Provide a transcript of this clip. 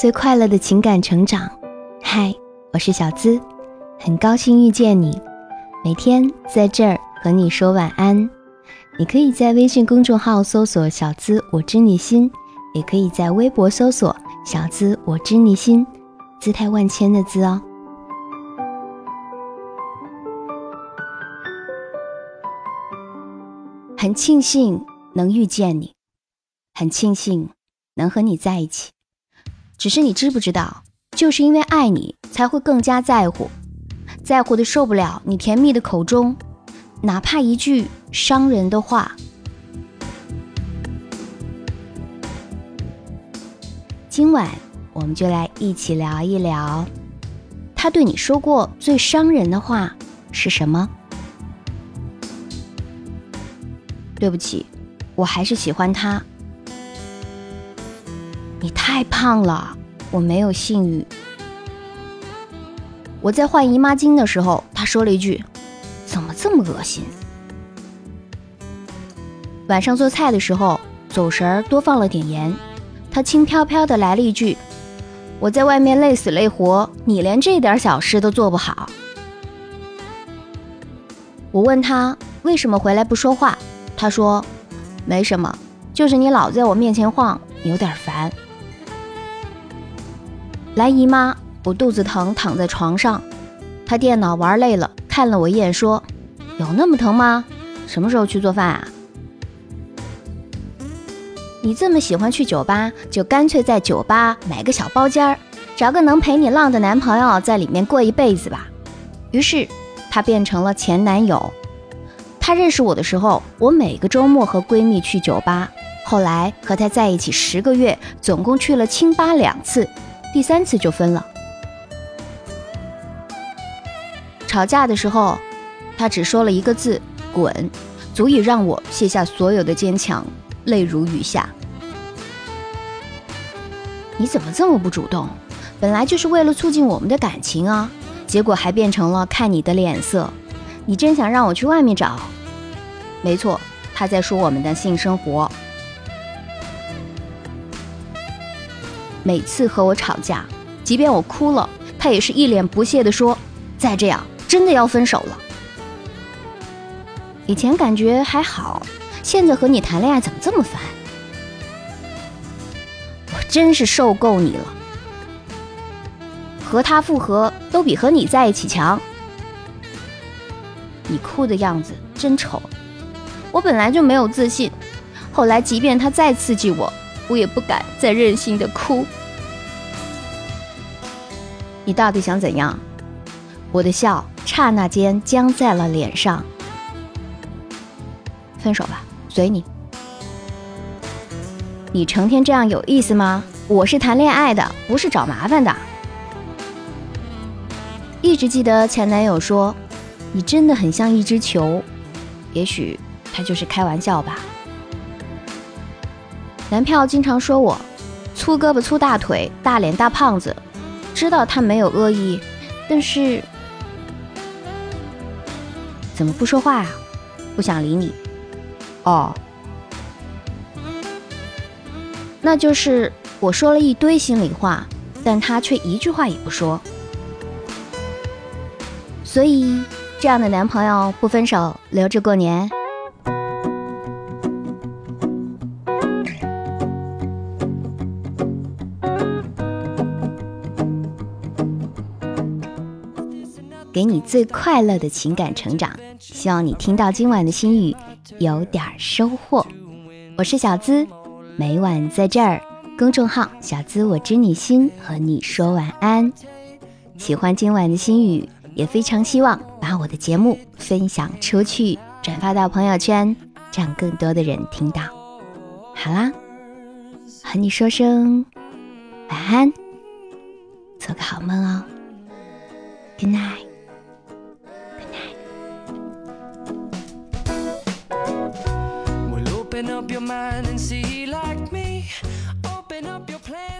最快乐的情感成长。嗨，我是小资，很高兴遇见你。每天在这儿和你说晚安。你可以在微信公众号搜索“小资我知你心”，也可以在微博搜索“小资我知你心”，姿态万千的“资”哦。很庆幸能遇见你，很庆幸能和你在一起。只是你知不知道，就是因为爱你，才会更加在乎，在乎的受不了你甜蜜的口中，哪怕一句伤人的话。今晚我们就来一起聊一聊，他对你说过最伤人的话是什么？对不起，我还是喜欢他。你太胖了，我没有性欲。我在换姨妈巾的时候，他说了一句：“怎么这么恶心？”晚上做菜的时候，走神儿多放了点盐，他轻飘飘的来了一句：“我在外面累死累活，你连这点小事都做不好。”我问他为什么回来不说话，他说：“没什么，就是你老在我面前晃，有点烦。”来姨妈，我肚子疼，躺在床上。他电脑玩累了，看了我一眼，说：“有那么疼吗？什么时候去做饭啊？”你这么喜欢去酒吧，就干脆在酒吧买个小包间儿，找个能陪你浪的男朋友，在里面过一辈子吧。于是，他变成了前男友。他认识我的时候，我每个周末和闺蜜去酒吧。后来和他在一起十个月，总共去了清吧两次。第三次就分了。吵架的时候，他只说了一个字“滚”，足以让我卸下所有的坚强，泪如雨下。你怎么这么不主动？本来就是为了促进我们的感情啊，结果还变成了看你的脸色。你真想让我去外面找？没错，他在说我们的性生活。每次和我吵架，即便我哭了，他也是一脸不屑地说：“再这样，真的要分手了。”以前感觉还好，现在和你谈恋爱怎么这么烦？我真是受够你了！和他复合都比和你在一起强。你哭的样子真丑。我本来就没有自信，后来即便他再刺激我。我也不敢再任性的哭。你到底想怎样？我的笑刹那间僵在了脸上。分手吧，随你。你成天这样有意思吗？我是谈恋爱的，不是找麻烦的。一直记得前男友说：“你真的很像一只球。”也许他就是开玩笑吧。男票经常说我粗胳膊粗大腿大脸大胖子，知道他没有恶意，但是怎么不说话啊？不想理你？哦，那就是我说了一堆心里话，但他却一句话也不说。所以这样的男朋友不分手，留着过年。给你最快乐的情感成长，希望你听到今晚的心语有点收获。我是小资，每晚在这儿公众号“小资我知你心”和你说晚安。喜欢今晚的心语，也非常希望把我的节目分享出去，转发到朋友圈，让更多的人听到。好啦，和你说声晚安，做个好梦哦，Good night。Open up your mind and see like me. Open up your plans.